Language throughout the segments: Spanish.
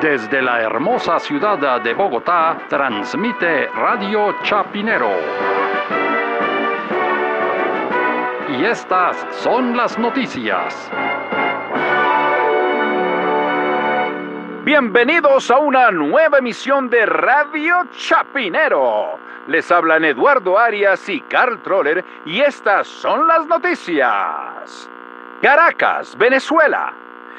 Desde la hermosa ciudad de Bogotá, transmite Radio Chapinero. Y estas son las noticias. Bienvenidos a una nueva emisión de Radio Chapinero. Les hablan Eduardo Arias y Carl Troller y estas son las noticias. Caracas, Venezuela.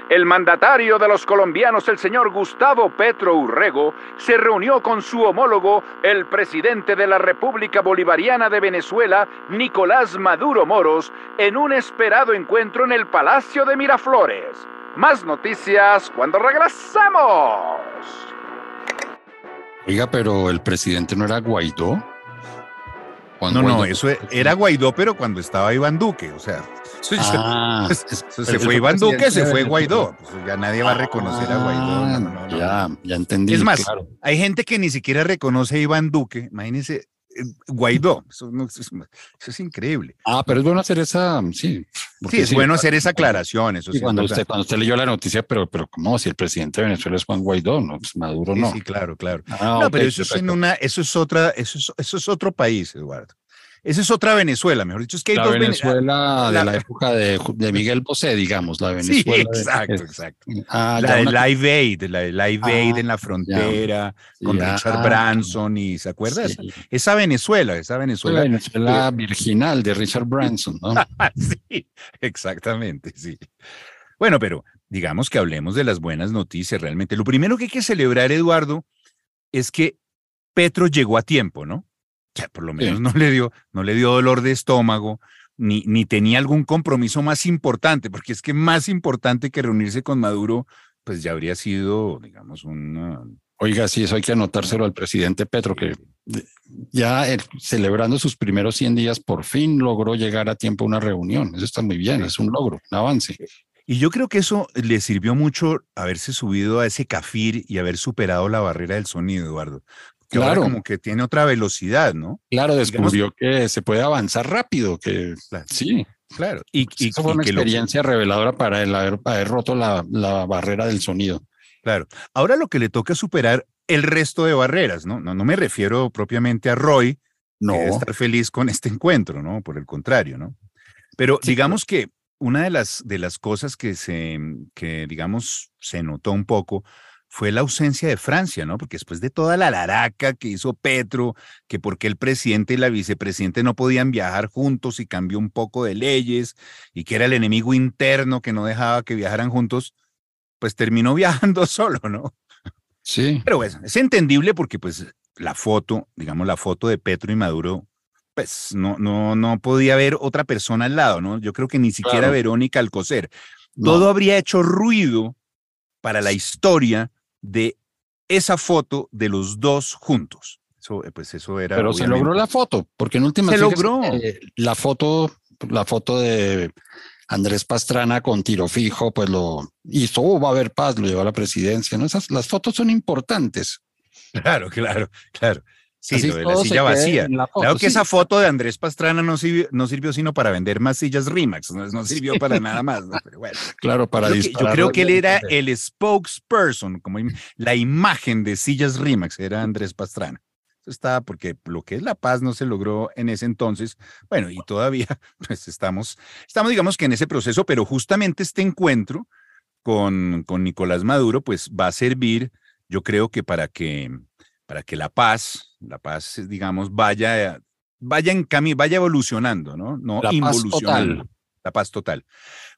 El mandatario de los colombianos, el señor Gustavo Petro Urrego, se reunió con su homólogo, el presidente de la República Bolivariana de Venezuela, Nicolás Maduro Moros, en un esperado encuentro en el Palacio de Miraflores. Más noticias cuando regresamos. Oiga, pero el presidente no era Guaidó. No, no, eso era Guaidó, pero cuando estaba Iván Duque, o sea, Ah, se fue Iván Duque, se fue Guaidó. Pues ya nadie va a reconocer a Guaidó. Ah, ya, ya entendí. Es más, hay gente que ni siquiera reconoce a Iván Duque. Imagínense, Guaidó. Eso, es increíble. Ah, pero es bueno hacer esa, sí. Sí, es bueno hacer esa aclaración. Eso sí, cuando, usted, cuando usted leyó la noticia, pero, pero ¿cómo? Si el presidente de Venezuela es Juan Guaidó, no, pues Maduro no. Sí, claro, claro. Ah, no, pero eso es en una, eso es otra, eso es, eso es otro país, Eduardo. Esa es otra Venezuela, mejor dicho. Es que hay la dos Venezuela de la época de, de, Miguel Bosé, digamos, la Venezuela. Sí, exacto, exacto. Ah, la de Live Aid, la de Live ah, Aid en la frontera, con Richard Branson, y ¿se acuerda? Esa Venezuela, esa Venezuela. La Venezuela virginal de Richard Branson, ¿no? sí, exactamente, sí. Bueno, pero digamos que hablemos de las buenas noticias realmente. Lo primero que hay que celebrar, Eduardo, es que Petro llegó a tiempo, ¿no? Por lo menos no, le dio, no le dio dolor de estómago, ni, ni tenía algún compromiso más importante, porque es que más importante que reunirse con Maduro, pues ya habría sido, digamos, un... Oiga, sí, eso hay que anotárselo al presidente Petro, que ya celebrando sus primeros 100 días, por fin logró llegar a tiempo a una reunión. Eso está muy bien, es un logro, un avance. Y yo creo que eso le sirvió mucho haberse subido a ese cafir y haber superado la barrera del sonido, Eduardo claro. como que tiene otra velocidad, ¿no? Claro, descubrió que se puede avanzar rápido, que sí. Claro. Y, y, fue una experiencia reveladora para él haber, roto la, barrera del sonido. Claro. Ahora lo que le toca es superar el resto de barreras, ¿no? No, no me refiero propiamente a Roy, no. Que estar feliz con este encuentro, ¿no? Por el contrario, ¿no? Pero digamos que una de las, de las cosas que se, que digamos, se notó un poco fue la ausencia de Francia, ¿no? Porque después de toda la laraca que hizo Petro, que porque el presidente y la vicepresidente no podían viajar juntos y cambió un poco de leyes y que era el enemigo interno que no dejaba que viajaran juntos, pues terminó viajando solo, ¿no? Sí. Pero bueno, es entendible porque pues la foto, digamos la foto de Petro y Maduro, pues no, no, no podía haber otra persona al lado, ¿no? Yo creo que ni siquiera Verónica Alcocer. Todo habría hecho ruido para la historia de esa foto de los dos juntos. Eso, eh, pues eso era. Pero se logró la foto, porque en última se logró la foto, la foto de Andrés Pastrana con tiro fijo, pues lo hizo, oh, va a haber paz, lo llevó a la presidencia. ¿no? Esas, las fotos son importantes. Claro, claro, claro. Sí, lo de la silla vacía. claro que esa foto de Andrés Pastrana no sirvió, no sirvió sino para vender más sillas Rimax, no, sirvió para nada más. Pero bueno. Claro, para yo, yo creo que él era el spokesperson, como la imagen de sillas Rimax era Andrés Pastrana. Eso está porque lo que es la paz no se logró en ese entonces. Bueno, y todavía pues estamos, estamos digamos que en ese proceso, pero justamente este encuentro con, con Nicolás Maduro pues va a servir, yo creo que para que para que la paz, la paz, digamos, vaya, vaya en camino, vaya evolucionando, ¿no? No la involucionando. Paz la paz total.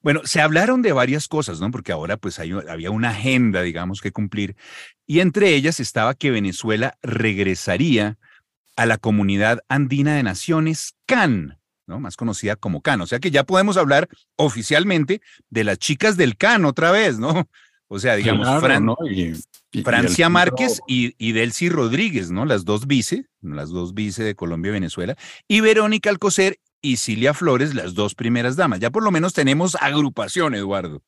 Bueno, se hablaron de varias cosas, ¿no? Porque ahora pues había una agenda, digamos, que cumplir. Y entre ellas estaba que Venezuela regresaría a la comunidad andina de naciones CAN, ¿no? Más conocida como CAN. O sea que ya podemos hablar oficialmente de las chicas del CAN otra vez, ¿no? O sea, digamos, Francia Márquez y, y, Delcy Rodríguez, ¿no? Las dos vice, las dos vice de Colombia y Venezuela, y Verónica Alcocer y Cilia Flores, las dos primeras damas. Ya por lo menos tenemos agrupación, Eduardo.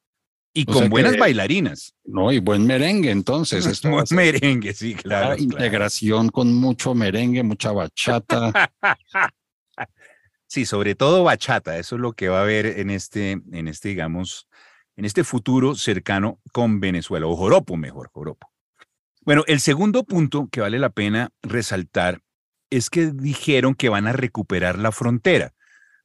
Y con buenas bailarinas. No, y buen merengue, entonces. Esto buen merengue, sí, claro. Integración con mucho merengue, mucha bachata. sí, sobre todo bachata. Eso es lo que va a haber en este, en este, digamos, en este futuro cercano con Venezuela, o Joropo mejor, Joropo. Bueno, el segundo punto que vale la pena resaltar es que dijeron que van a recuperar la frontera,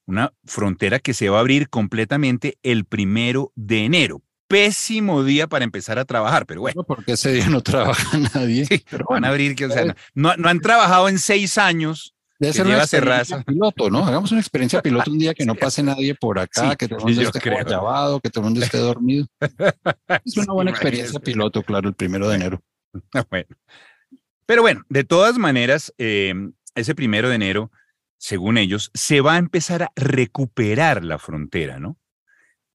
una frontera que se va a abrir completamente el primero de enero. Pésimo día para empezar a trabajar, pero bueno. Porque ese día no trabaja nadie. pero van a abrir, que, o sea, no, no, han trabajado en seis años. Debe ser una experiencia piloto, ¿no? Hagamos una experiencia piloto un día que no pase nadie por acá, que todo el mundo esté llavado, que todo el mundo esté dormido. Es una buena experiencia piloto, claro, el primero de enero. Pero bueno, de todas maneras, eh, ese primero de enero, según ellos, se va a empezar a recuperar la frontera, ¿no?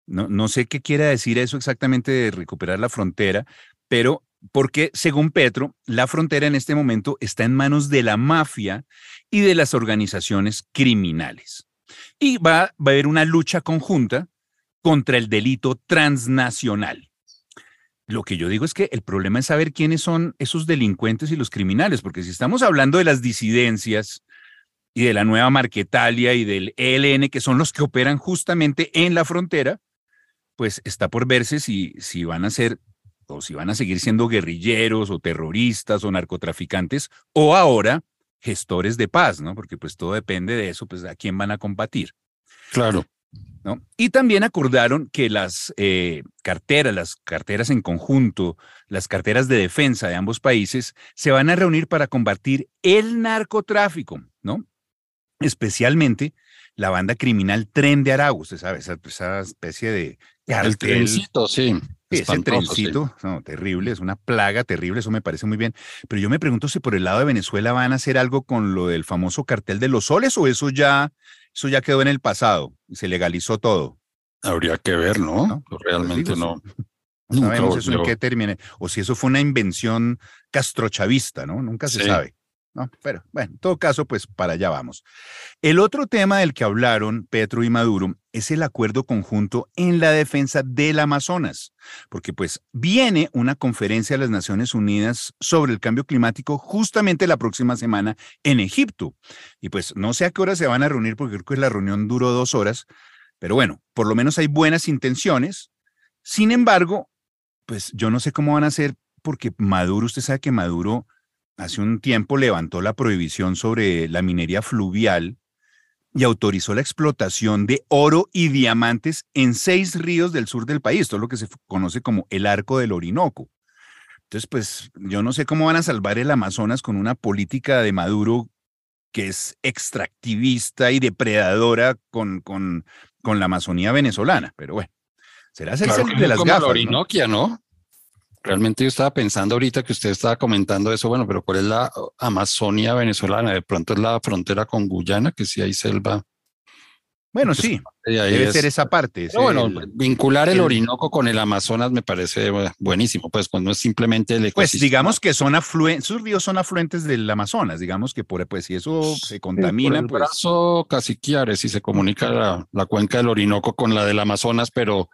No, no sé qué quiere decir eso exactamente de recuperar la frontera, pero porque según Petro, la frontera en este momento está en manos de la mafia y de las organizaciones criminales. Y va a haber una lucha conjunta contra el delito transnacional. Lo que yo digo es que el problema es saber quiénes son esos delincuentes y los criminales, porque si estamos hablando de las disidencias y de la nueva Marquetalia y del ELN, que son los que operan justamente en la frontera, pues está por verse si, si van a ser o si van a seguir siendo guerrilleros o terroristas o narcotraficantes o ahora gestores de paz, ¿no? Porque pues todo depende de eso, pues a quién van a combatir. Claro. Y también acordaron que las eh, carteras, las carteras en conjunto, las carteras de defensa de ambos países se van a reunir para combatir el narcotráfico, ¿no? Especialmente la banda criminal Tren de Aragua, usted sabe, esa, especie de El trencito, sí. ese trencito, no, terrible, es una plaga terrible, eso me parece muy bien. Pero yo me pregunto si por el lado de Venezuela van a hacer algo con lo del famoso cartel de los soles o eso ya eso ya quedó en el pasado y se legalizó todo. Habría que ver, ¿no? Pues realmente no. No sabemos eso en qué termine. O si eso fue una invención castrochavista, ¿no? Nunca se sabe. ¿No? Pero bueno, en todo caso, pues para allá vamos. El otro tema del que hablaron Petro y Maduro es el acuerdo conjunto en la defensa del Amazonas, porque pues viene una conferencia de las Naciones Unidas sobre el cambio climático justamente la próxima semana en Egipto. Y pues no sé a qué hora se van a reunir, porque creo que la reunión duró dos horas, pero bueno, por lo menos hay buenas intenciones. Sin embargo, pues yo no sé cómo van a hacer, porque Maduro, usted sabe que Maduro hace un tiempo levantó la prohibición sobre la minería fluvial y autorizó la explotación de oro y diamantes en seis ríos del sur del país, todo lo que se conoce como el arco del Orinoco. Entonces, pues yo no sé cómo van a salvar el Amazonas con una política de Maduro que es extractivista y depredadora con, con, con la Amazonía venezolana, pero bueno, será hacerse de las gafas. Orinoquia, ¿no? Realmente yo estaba pensando ahorita que usted estaba comentando eso, bueno, pero ¿cuál es la Amazonia venezolana? De pronto es la frontera con Guyana, que sí hay selva. Bueno, sí, debe ser esa parte. bueno, vincular el, Orinoco con el Amazonas me parece buenísimo, pues, pues no es simplemente el Pues digamos que son afluentes, sus ríos son afluentes del Amazonas, digamos que por, pues si eso se contamina. el pues... brazo Casiquiare, si se comunica la, la cuenca del Orinoco con la del Amazonas, pero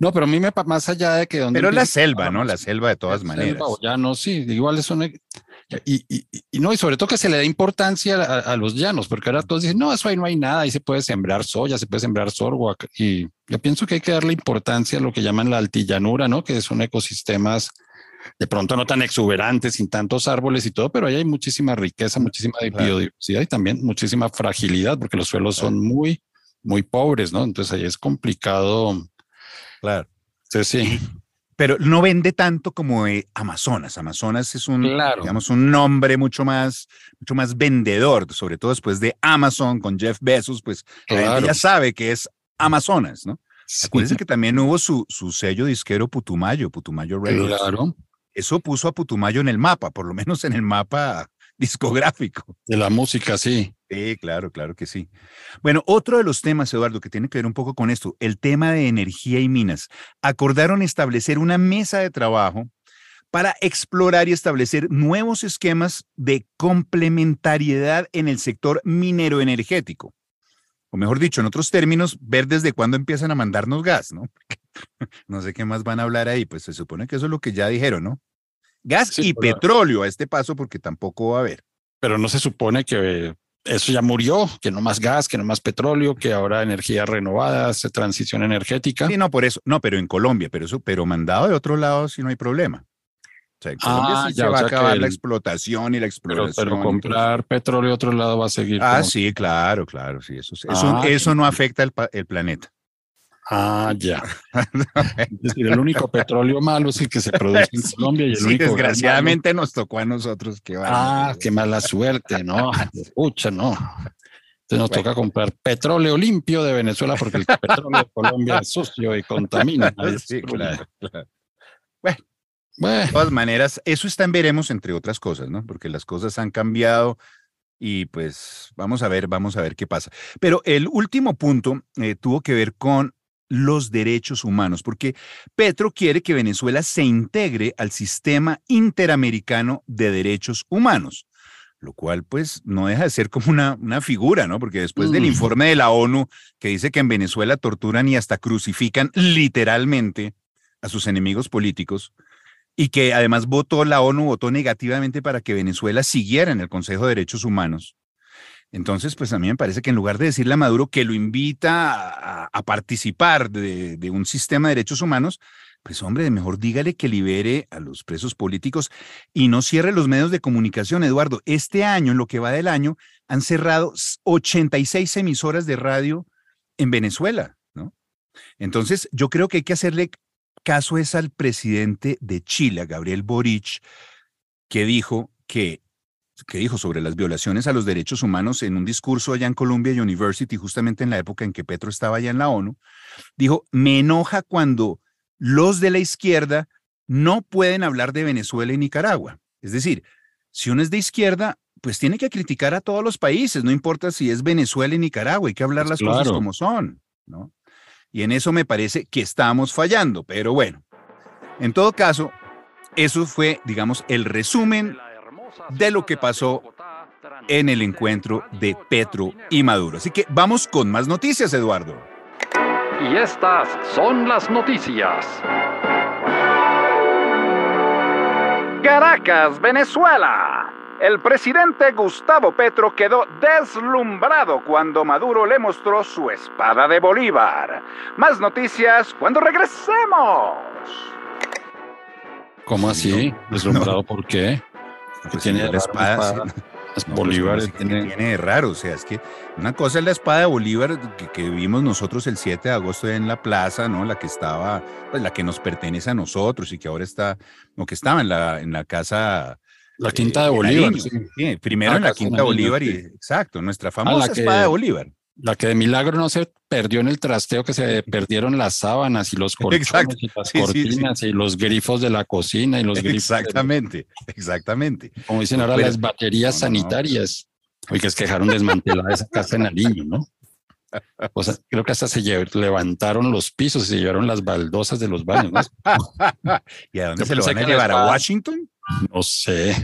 no, pero a mí me más allá de que donde. Pero la selva, ¿no? La selva de todas maneras. ya no, sí, igual es una. Y, y, y, no, y sobre todo que se le da importancia a, los llanos, porque ahora todos dicen, no, eso ahí no hay nada, ahí se puede sembrar soya, se puede sembrar sorgo. Y yo pienso que hay que darle importancia a lo que llaman la altillanura, ¿no? Que son ecosistemas de pronto no tan exuberantes, sin tantos árboles y todo, pero ahí hay muchísima riqueza, muchísima biodiversidad y también muchísima fragilidad, porque los suelos son muy, muy pobres, ¿no? Entonces ahí es complicado Claro. Sí, sí. Pero no vende tanto como Amazonas. Amazonas es un, digamos, un nombre mucho más, mucho más vendedor, sobre todo después de Amazon con Jeff Bezos, pues ya sabe que es Amazonas, ¿no? Sí. Acuérdense que también hubo su, su sello disquero Putumayo, Putumayo Records. Claro. Eso puso a Putumayo en el mapa, por lo menos en el mapa discográfico. De la música, sí. Sí, claro, claro que sí. Bueno, otro de los temas, Eduardo, que tiene que ver un poco con esto, el tema de energía y minas. Acordaron establecer una mesa de trabajo para explorar y establecer nuevos esquemas de complementariedad en el sector minero energético. O mejor dicho, en otros términos, ver desde cuándo empiezan a mandarnos gas, ¿no? no sé qué más van a hablar ahí, pues se supone que eso es lo que ya dijeron, ¿no? Gas y petróleo a este paso porque tampoco va a haber. Pero no se supone que eso ya murió, que no más gas, que no más petróleo, que ahora energías renovadas, transición energética. Sí, no, por eso, no, pero en Colombia, pero eso, pero mandado de otro lado si no hay problema. O sea, en Colombia Ah, sí ya, se va a acabar la explotación y la exploración. pero comprar petróleo de otro lado va a seguir. eso. Ah, como- sí, claro, claro, sí, eso, eso, Ah, eso qué no afecta el, el planeta. Ah, ya. Es decir, el único petróleo malo es el que se produce en Colombia y el sí, único desgraciadamente nos tocó a nosotros que Ah, qué mala suerte, no. Pucha, no. Entonces nos toca comprar petróleo limpio de Venezuela porque el petróleo de Colombia es sucio y contamina. Sí, claro, claro. Bueno, De todas maneras, eso está en veremos entre otras cosas, ¿no? Porque las cosas han cambiado y pues vamos a ver, vamos a ver qué pasa. Pero el último punto eh, tuvo que ver con los derechos humanos, porque Petro quiere que Venezuela se integre al sistema interamericano de derechos humanos, lo cual pues no deja de ser como una, una figura, ¿no? Porque después del Mm. informe de la ONU que dice que en Venezuela torturan y hasta crucifican literalmente a sus enemigos políticos, y que además votó, la ONU votó negativamente para que Venezuela siguiera en el Consejo de Derechos Humanos. Entonces, pues a mí me parece que en lugar de decirle a Maduro que lo invita a, participar de, un sistema de derechos humanos, pues hombre, mejor dígale que libere a los presos políticos y no cierre los medios de comunicación, Eduardo. Este año, en lo que va del año, han cerrado 86 emisoras de radio en Venezuela, ¿no? Entonces, yo creo que hay que hacerle caso es al presidente de Chile, Gabriel Boric, que dijo que, que dijo sobre las violaciones a los derechos humanos en un discurso allá en Columbia University, justamente en la época en que Petro estaba allá en la ONU, dijo, me enoja cuando los de la izquierda no pueden hablar de Venezuela y Nicaragua. Es decir, si uno es de izquierda, pues tiene que criticar a todos los países, no importa si es Venezuela y Nicaragua, hay que hablar Pues las cosas como son, ¿no? Y en eso me parece que estamos fallando, pero bueno, en todo caso, eso fue, digamos, el resumen de lo que pasó en el encuentro de Petro y Maduro. Así que vamos con más noticias, Eduardo. Y estas son las noticias. Caracas, Venezuela. El presidente Gustavo Petro quedó deslumbrado cuando Maduro le mostró su espada de Bolívar. Más noticias cuando regresemos. ¿cómo así? No, ¿Deslumbrado por qué? Pues tiene la espada, una sí, espada. Las No, pues, Bolívar ¿cómo así que tiene- tiene de raro, o sea, es que una cosa es la espada de Bolívar que, que vimos nosotros el 7 de agosto en la plaza, ¿no? La que estaba, pues la que nos pertenece a nosotros y que ahora está, o que estaba en la, en la casa. La quinta de eh, Bolívar. Sí. Sí, primero Ah, en la de quinta Nariño, Bolívar y, sí. exacto, nuestra famosa la que- espada de Bolívar. La que de milagro no se perdió en el trasteo, que se perdieron las sábanas y los colchones Exacto. y las Sí, sí, sí. cortinas y los grifos de la cocina y los grifos, de- Exactamente, exactamente. como dicen ahora, Pero- las baterías no, no, no. sanitarias. Que es que dejaron desmantelada esa casa en Nariño, ¿no? O sea, creo que hasta se levantaron los pisos y se llevaron las baldosas de los baños, ¿no? ¿Y a dónde Yo se lo van a llevar? ¿A Washington? No sé.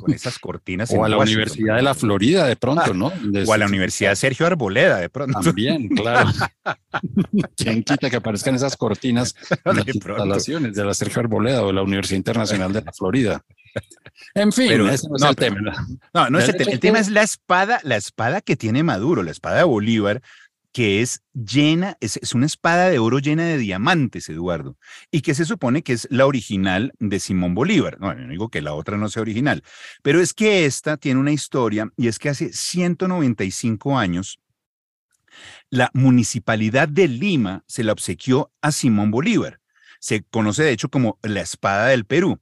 Con esas cortinas. O a la Washington, Universidad de la Florida de pronto, Ah, ¿no? De- O a la Universidad Sergio Arboleda, de pronto. También, claro. ¿Quién quita que aparezcan esas cortinas en las De pronto. instalaciones de la Sergio Arboleda o de la Universidad Internacional de la Florida? En fin, Pero- ese no es no, el pero- tema. No, no es el tema. El tema es la espada, la espada que tiene Maduro, la espada de Bolívar, que es llena, es, es una espada de oro llena de diamantes, Eduardo, y que se supone que es la original de Simón Bolívar. No, no digo que la otra no sea original, pero es que esta tiene una historia y es que hace 195 años la municipalidad de Lima se la obsequió a Simón Bolívar. Se conoce de hecho como la espada del Perú.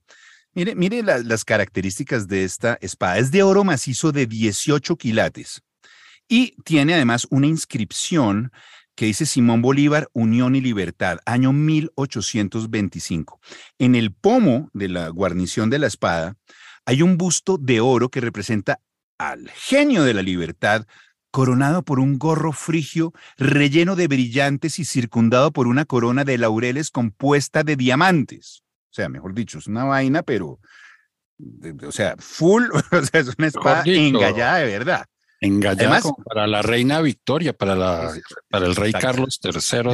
Mire, mire la- las características de esta espada. Es de oro macizo de 18 quilates y tiene además una inscripción que dice Simón Bolívar, Unión y Libertad, año 1825. En el pomo de la guarnición de la espada hay un busto de oro que representa al genio de la libertad, coronado por un gorro frigio relleno de brillantes y circundado por una corona de laureles compuesta de diamantes. O sea, mejor dicho, es una vaina, pero, o sea, full, o sea, es una espada engallada de verdad. Como para la reina Victoria, para, la, para el rey. Carlos III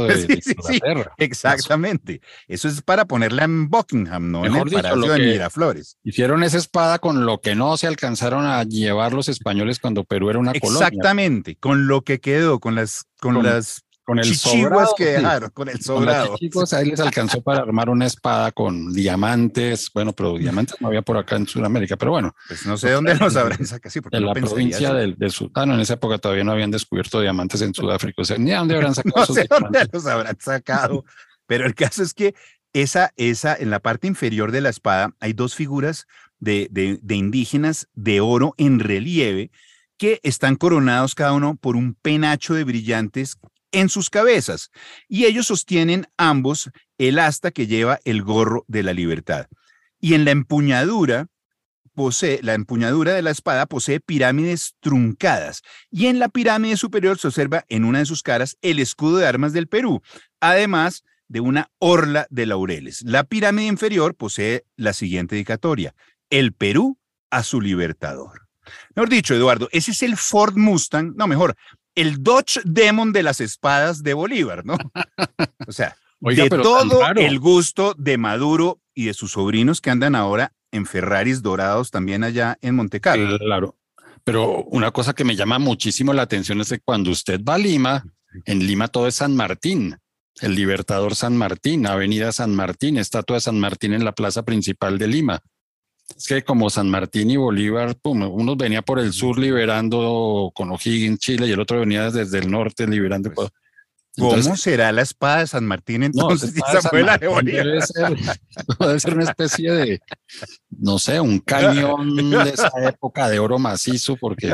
de, Sí, de sí, sí. Inglaterra. Exactamente. Eso es para ponerla en Buckingham, no en el dicho, Palacio de Miraflores. Hicieron esa espada con lo que no se alcanzaron a llevar los españoles cuando Perú era una colonia. Exactamente, con lo que quedó, con las, con Con- las con el chichiguas sobrado, que sí. dejaron, con el sobrado. chichigos, ahí les alcanzó para armar una espada con diamantes. Bueno, pero diamantes no había por acá en Sudamérica, pero bueno, Pues no sé dónde los habrán sacado, sí, porque en no la provincia del, de Sudán, no, en esa época todavía no habían descubierto diamantes en Sudáfrica. O sea, ni a dónde habrán sacado No esos sé dónde diamantes. los habrán sacado, pero el caso es que esa, esa, en la parte inferior de la espada hay dos figuras de, de, de indígenas de oro en relieve que están coronados cada uno por un penacho de brillantes en sus cabezas y ellos sostienen ambos el asta que lleva el gorro de la libertad. Y en la empuñadura posee, la empuñadura de la espada posee pirámides truncadas y en la pirámide superior se observa en una de sus caras el escudo de armas del Perú, además de una orla de laureles. La pirámide inferior posee la siguiente dedicatoria, el Perú a su libertador. Mejor dicho, Eduardo, ese es el Ford Mustang, no, mejor, el Dodge Demon de las espadas de Bolívar, ¿no? O sea, Oiga, de todo el gusto de Maduro y de sus sobrinos que andan ahora en Ferraris dorados también allá en Monte Carlo. Claro. Pero una cosa que me llama muchísimo la atención es que cuando usted va a Lima, en Lima todo es San Martín, el Libertador San Martín, Avenida San Martín, estatua de San Martín en la plaza principal de Lima. Es que como San Martín y Bolívar, pum, uno venía por el sur liberando con O'Higgins, Chile, y el otro venía desde el norte liberando. Pues. ¿Cómo será la espada de San Martín no, entonces? esa fue la de Martín Bolívar. debe ser, debe ser una especie de, no sé, un cañón de esa época de oro macizo, porque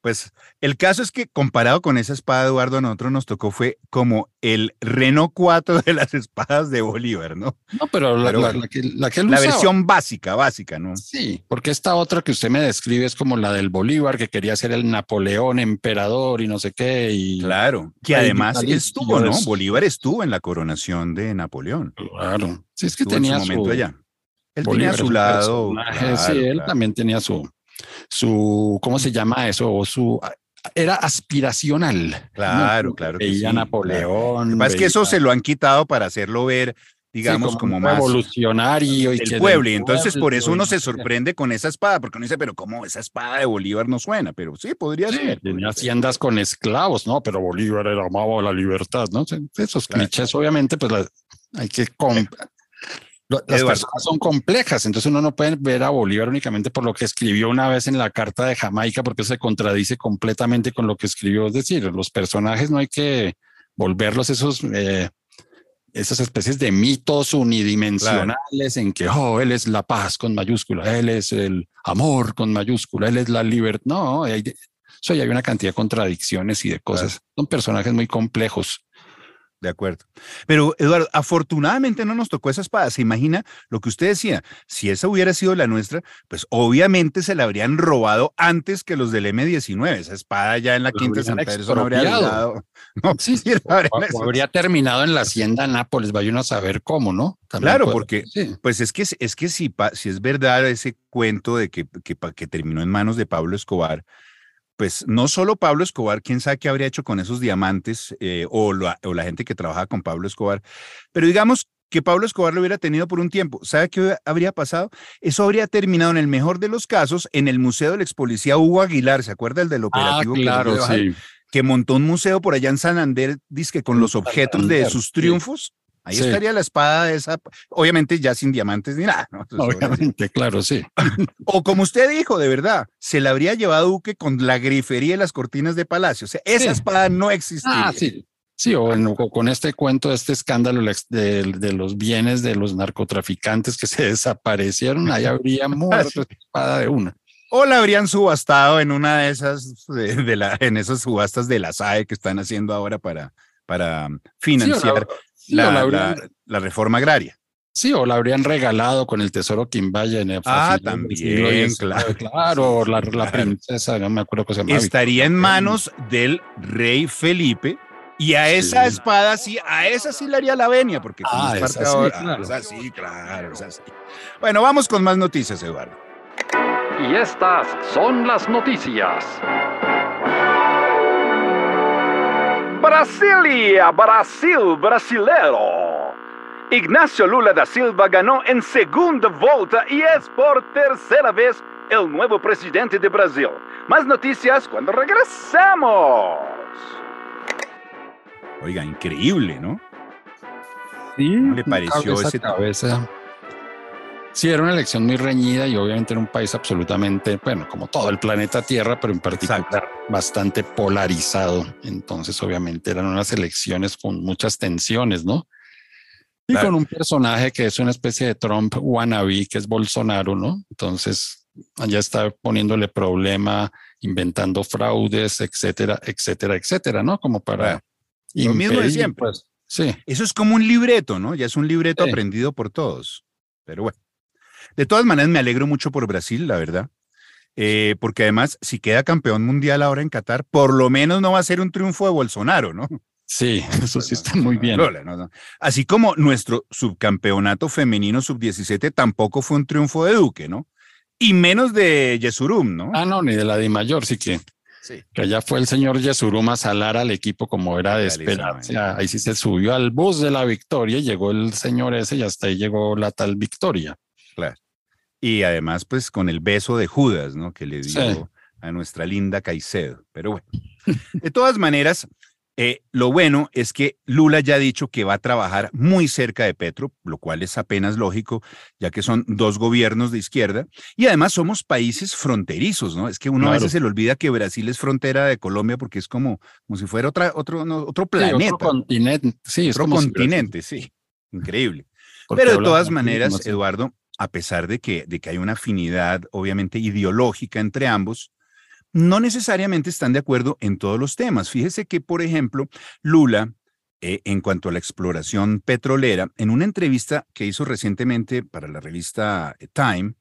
Pues el caso es que comparado con esa espada, Eduardo, a nosotros nos tocó fue como el Renault 4 de las espadas de Bolívar, ¿no? No, pero la, Pero la- bueno. la que, la que él La usaba- versión básica, básica, ¿no? Sí, porque esta otra que usted me describe es como la del Bolívar, que quería ser el Napoleón emperador y no sé qué. Y Claro, que además estuvo, ¿no? Bolívar estuvo en la coronación de Napoleón. claro. Sí, es que Estuvo en tenía su momento su, allá. Él Bolívar tenía su lado. sí, él claro. también tenía su, su, ¿cómo se llama eso? O su, era aspiracional. Claro, ¿no? claro Veía sí, Napoleón. Que pasa es que eso veía- se lo han quitado para hacerlo ver, sí, digamos, como, más revolucionario y del pueblo. Y entonces por eso uno no se sorprende con esa espada, porque uno dice, pero ¿cómo esa espada de Bolívar no suena? Pero sí, podría Sí, ser. tenía haciendas con esclavos, ¿no? Pero Bolívar era amaba la libertad, ¿no? Esos Claro. clichés, obviamente, pues hay que... Las Eduardo. personas son complejas, entonces uno no puede ver a Bolívar únicamente por lo que escribió una vez en la Carta de Jamaica, porque se contradice completamente con lo que escribió. Es decir, los personajes no hay que volverlos esos... eh, esas especies de mitos unidimensionales en que, oh, él es la paz con mayúscula, él es el amor con mayúscula, él es la libertad. No, hay, hay una cantidad de contradicciones y de cosas. Son personajes muy complejos. De acuerdo. Pero, Eduardo, afortunadamente no nos tocó esa espada. ¿Se imagina lo que usted decía? Si esa hubiera sido la nuestra, pues obviamente se la habrían robado antes que los del M19. Esa espada ya en la quinta de Santa Teresa no habría durado. No, Sí, sí, O, habría terminado en la hacienda Nápoles, vaya uno a saber cómo, ¿no? También Claro, puede- porque sí. Pues es que, es que si, pa- si es verdad ese cuento de que, que terminó en manos de Pablo Escobar, pues no solo Pablo Escobar, quién sabe qué habría hecho con esos diamantes eh, o, la, o la gente que trabajaba con Pablo Escobar, pero digamos que Pablo Escobar lo hubiera tenido por un tiempo. ¿Sabe qué habría pasado? Eso habría terminado en el mejor de los casos en el Museo del ex policía Hugo Aguilar, ¿se acuerda el del Ah, operativo? que claro, bajar? sí. que montó un museo por allá en Santander, que con los objetos de sus triunfos. Ahí Sí. estaría la espada de esa, obviamente ya sin diamantes ni nada. ¿no? Entonces, Obviamente, claro, sí. O como usted dijo, de verdad, se la habría llevado Duque con la grifería y las cortinas de palacio. O sea, esa Sí. espada no existía. Ah, sí. Sí, o, en- o con este cuento, este escándalo de, de los bienes de los narcotraficantes que se desaparecieron, ahí habría muerto espada de una. O la habrían subastado en una de esas, de, de la, en esas subastas de la SAE que están haciendo ahora para, para financiar Sí, la- la, la habrían- la- la reforma agraria. Sí, o la habrían regalado con el tesoro Quimbaya en el Ah, también, claro. Claro, la, la Claro. princesa, no me acuerdo cómo se llama. Estaría en manos del rey Felipe. Y a esa Sí. espada sí, a esa sí le haría la venia, porque como Ah, es parte esa sí, ahora- claro. esa sí, claro, esa sí. Bueno, vamos con más noticias, Eduardo. Y estas son las noticias. Brasilia, Brasil, brasilero. Ignacio Lula da Silva ganó en segunda vuelta y es por tercera vez el nuevo presidente de Brasil. Más noticias cuando regresamos. Oiga, increíble, ¿no? Sí, ¿Cómo le pareció cabeza, ese cabeza? Sí, era una elección muy reñida y obviamente era un país absolutamente, bueno, como todo el planeta Tierra, pero en particular Exacto. Bastante polarizado. Entonces, obviamente eran unas elecciones con muchas tensiones, ¿no? Y Claro. con un personaje que es una especie de Trump wannabe, que es Bolsonaro, ¿no? Entonces, allá está poniéndole problema, inventando fraudes, etcétera, etcétera, etcétera, ¿no? Como para... Claro. Lo mismo de impedir, siempre. pues, sí. Eso es como un libreto, ¿no? Ya es un libreto Sí. aprendido por todos. Pero bueno. De todas maneras, me alegro mucho por Brasil, la verdad. Eh, porque además, si queda campeón mundial ahora en Qatar, por lo menos no va a ser un triunfo de Bolsonaro, ¿no? Sí, eso sí está muy bien. Así como nuestro subcampeonato femenino sub-17 tampoco fue un triunfo de Duque, ¿no? Y menos de Yesurum, ¿no? Ah, no, ni de la Di Mayor, sí que, sí. que allá fue el señor Yesuruma a salar al equipo como era de esperar. Ahí sí se subió al bus de la victoria y llegó el señor ese y hasta ahí llegó la tal victoria. Y además, pues con el beso de Judas, ¿no? Que le dio Sí. a nuestra linda Caicedo. Pero bueno, de todas maneras, eh, lo bueno es que Lula ya ha dicho que va a trabajar muy cerca de Petro, lo cual es apenas lógico, ya que son dos gobiernos de izquierda. Y además somos países fronterizos, ¿no? Es que uno a Claro. veces se le olvida que Brasil es frontera de Colombia porque es como, como si fuera otra, otro, no, otro Sí, planeta. otro continente. Sí, es otro como si- continente, sí. Increíble. porque Pero de todas maneras. Eduardo, a pesar de que, de que hay una afinidad obviamente ideológica entre ambos, no necesariamente están de acuerdo en todos los temas. Fíjese que, por ejemplo, Lula, eh, en cuanto a la exploración petrolera, en una entrevista que hizo recientemente para la revista eh, Time,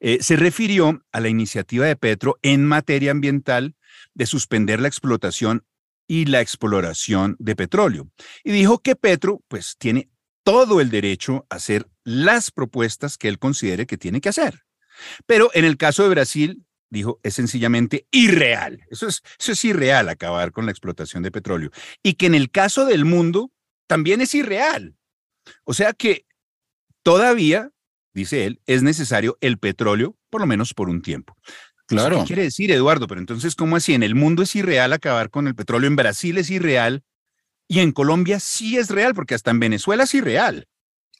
eh, se refirió a la iniciativa de Petro en materia ambiental de suspender la explotación y la exploración de petróleo. Y dijo que Petro, pues, tiene todo el derecho a hacer las propuestas que él considere que tiene que hacer. Pero en el caso de Brasil, dijo, es sencillamente irreal. Eso es, eso es irreal, acabar con la explotación de petróleo. Y que en el caso del mundo también es irreal. O sea que todavía, dice él, es necesario el petróleo, por lo menos por un tiempo. ¿Eso Claro. ¿Qué quiere decir, Eduardo? Pero entonces, ¿cómo así? En el mundo es irreal acabar con el petróleo, en Brasil es irreal y en Colombia sí es real, porque hasta en Venezuela es irreal.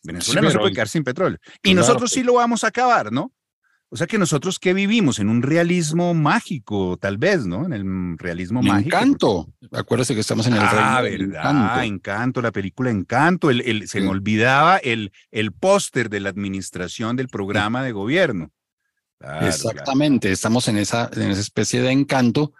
Venezuela Sí, no se puede quedar sin petróleo. Y Claro, nosotros sí lo vamos a acabar, ¿no? O sea que nosotros qué vivimos en un realismo mágico, tal vez, ¿no? En el realismo Me mágico. encanto. Acuérdese que estamos en el Ah, reino verdad, encanto. encanto. la película Encanto. El, el- se me Sí. olvidaba el, el póster de la administración del programa de gobierno. Claro, claro. Exactamente, estamos en esa, en esa especie de encanto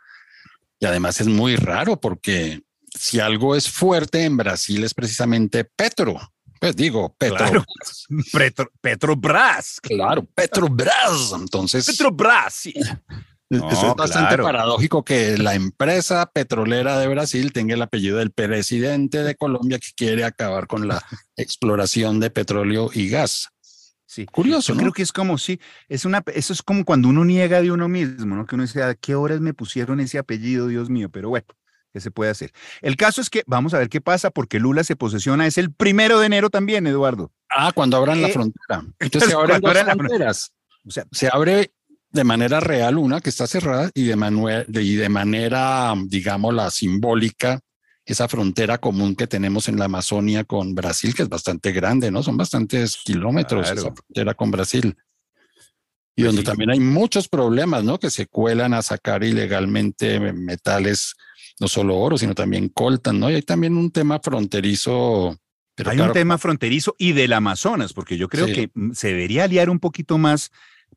y además es muy raro porque si algo es fuerte en Brasil es precisamente Petro. Pues digo, Petro. Claro. Petro, Petrobras. Claro, Petrobras. Entonces, Petrobras, sí. es- No, es bastante claro. paradójico que la empresa petrolera de Brasil tenga el apellido del presidente de Colombia que quiere acabar con la exploración de petróleo y gas. Sí. Curioso, Yo ¿no? creo que es como sí, es una, eso es como cuando uno niega de uno mismo, ¿no? Que uno dice, ¿a qué horas me pusieron ese apellido, Dios mío? Pero bueno, ¿qué se puede hacer? El caso es que vamos a ver qué pasa, porque Lula se posesiona, es el primero de enero también, Eduardo. Ah, cuando abran la Eh, frontera. Entonces se abren cuando dos abran la fron- fronteras. O sea, se abre de manera real una que está cerrada y de, y de manera, digamos, la simbólica, esa frontera común que tenemos en la Amazonia con Brasil, que es bastante grande, ¿no? Son bastantes kilómetros Claro. esa frontera con Brasil. Y Pues donde sí. también hay muchos problemas, ¿no? Que se cuelan a sacar ilegalmente metales, no solo oro, sino también coltan, ¿no? Y hay también un tema fronterizo. Pero hay claro, un tema fronterizo y del Amazonas, porque yo creo Sí. que mm, se debería aliar un poquito más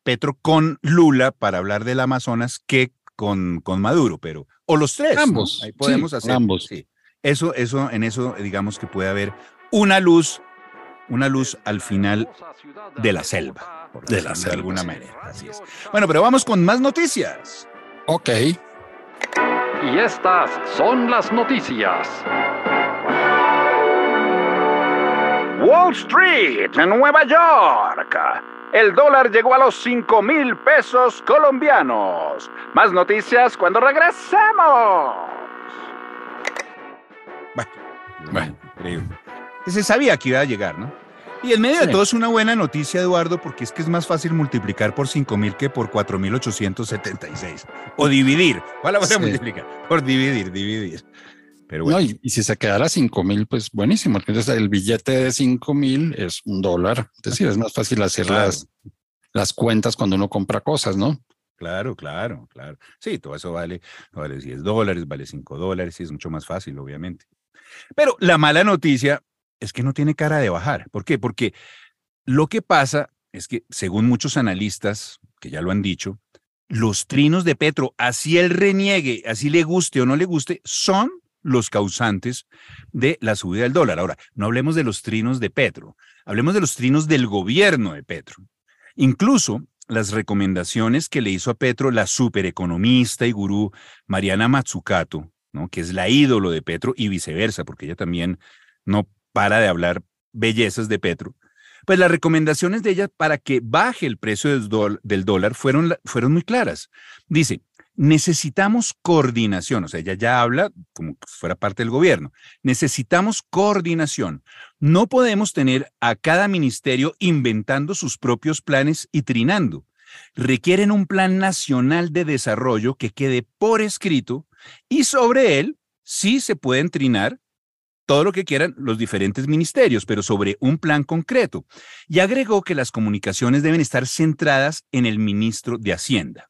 Petro con Lula para hablar del Amazonas que con, con Maduro, pero, o los tres. ¿no? Ambos, Ahí podemos sí, hacer. ambos. sí. Eso, eso, en eso, digamos que puede haber una luz, una luz al final de la selva, por De la selva, de alguna manera. Así es. Bueno, pero vamos con más noticias. Ok. Y estas son las noticias. Wall Street, en Nueva York. El dólar llegó a los 5 mil pesos colombianos. Más noticias cuando regresemos. Bueno, increíble. Se sabía que iba a llegar, ¿no? Y en medio de todo es una buena noticia, Eduardo, porque es que es más fácil multiplicar por 5.000 que por 4.876. O dividir. ¿Cuál la Sí. multiplicar? Por dividir, dividir. Pero bueno. y, si se quedara a 5 mil, pues buenísimo. Entonces el billete de 5 mil es un dólar. Es decir, es más fácil hacer las, las cuentas cuando uno compra cosas, ¿no? Claro, claro, claro. Sí, todo eso vale, vale 10 dólares, vale 5 dólares, y es mucho más fácil, obviamente. Pero la mala noticia es que no tiene cara de bajar. ¿Por qué? Porque lo que pasa es que, según muchos analistas, que ya lo han dicho, los trinos de Petro, así él reniegue, así le guste o no le guste, son los causantes de la subida del dólar. Ahora, no hablemos de los trinos de Petro, hablemos de los trinos del gobierno de Petro. Incluso las recomendaciones que le hizo a Petro la supereconomista y gurú Mariana Matsukato, ¿no? que es la ídolo de Petro y viceversa, porque ella también no para de hablar bellezas de Petro. Pues las recomendaciones de ella para que baje el precio del, dólar fueron, fueron muy claras. Dice, necesitamos coordinación, o sea, ella ya habla como si fuera parte del gobierno, necesitamos coordinación. No podemos tener a cada ministerio inventando sus propios planes y trinando. Requieren un plan nacional de desarrollo que quede por escrito y sobre él sí se pueden trinar todo lo que quieran los diferentes ministerios, pero sobre un plan concreto. Y agregó que las comunicaciones deben estar centradas en el ministro de Hacienda.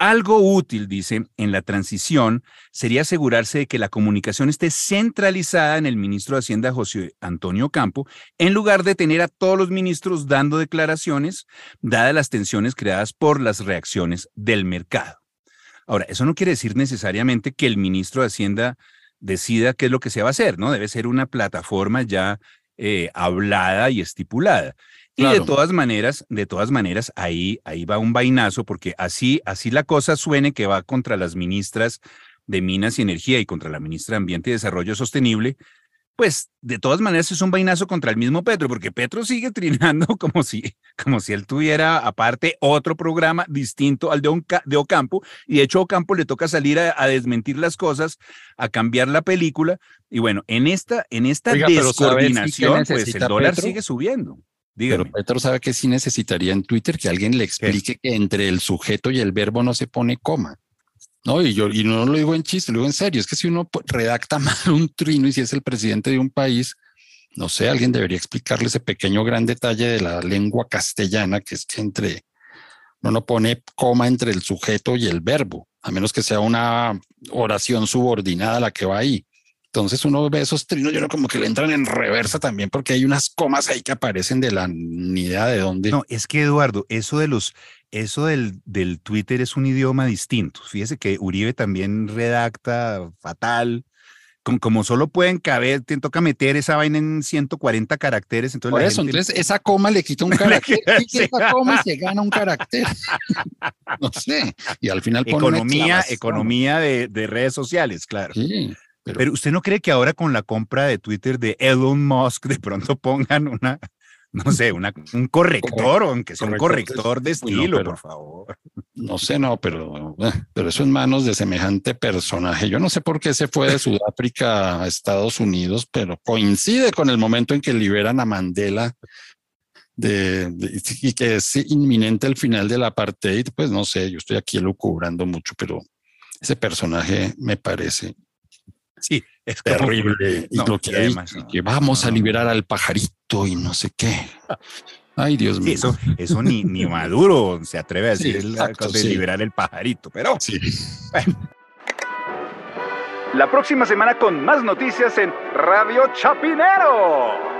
Algo útil, dice, en la transición sería asegurarse de que la comunicación esté centralizada en el ministro de Hacienda, José Antonio Campo, en lugar de tener a todos los ministros dando declaraciones, dadas las tensiones creadas por las reacciones del mercado. Ahora, eso no quiere decir necesariamente que el ministro de Hacienda decida qué es lo que se va a hacer, ¿no? Debe ser una plataforma ya eh, hablada y estipulada. Y de todas maneras, de todas maneras, ahí, ahí va un vainazo, porque así, así la cosa suene que va contra las ministras de Minas y Energía y contra la ministra de Ambiente y Desarrollo Sostenible, pues de todas maneras es un vainazo contra el mismo Petro, porque Petro sigue trinando como si, como si él tuviera aparte otro programa distinto al de, de Ocampo, y de hecho Ocampo le toca salir a, desmentir las cosas, a cambiar la película, y bueno, en esta, en esta descoordinación, pues el dólar sigue subiendo. Pero Petro sabe que sí necesitaría en Twitter que alguien le explique que entre el sujeto y el verbo no se pone coma. No, y yo y no lo digo en chiste, lo digo en serio. Es que si uno redacta mal un trino y si es el presidente de un país, no sé, alguien debería explicarle ese pequeño gran detalle de la lengua castellana, que es que entre no no pone coma entre el sujeto y el verbo, a menos que sea una oración subordinada la que va ahí. Entonces uno ve esos trinos, yo no como que le entran en reversa también porque hay unas comas ahí que aparecen de la ni idea de dónde. No, es que Eduardo, eso de los eso del, del Twitter es un idioma distinto. Fíjese que Uribe también redacta fatal. Como, como solo pueden caber, te toca meter esa vaina en 140 caracteres. Entonces Por eso, entonces esa coma le quita un carácter. esa coma se gana un carácter. no sé. Y al final pone Economía, economía de, de, redes sociales, claro. Sí. Pero, pero, usted no cree que ahora con la compra de Twitter de Elon Musk de pronto pongan una, no sé, una, un corrector, aunque sea un corrector de estilo, por favor. No sé, no, pero, eh, pero eso en manos de semejante personaje. Yo no sé por qué se fue de Sudáfrica a Estados Unidos, pero coincide con el momento en que liberan a Mandela de, y que es inminente el final del apartheid. Pues no sé, yo estoy aquí lucubrando mucho, pero ese personaje me parece Sí, es terrible. y lo que, que vamos a liberar al pajarito y no sé qué. Ay, Dios mío. eso, eso ni, ni Maduro se atreve a decir de liberar el pajarito, pero sí. La próxima semana con más noticias en Radio Chapinero.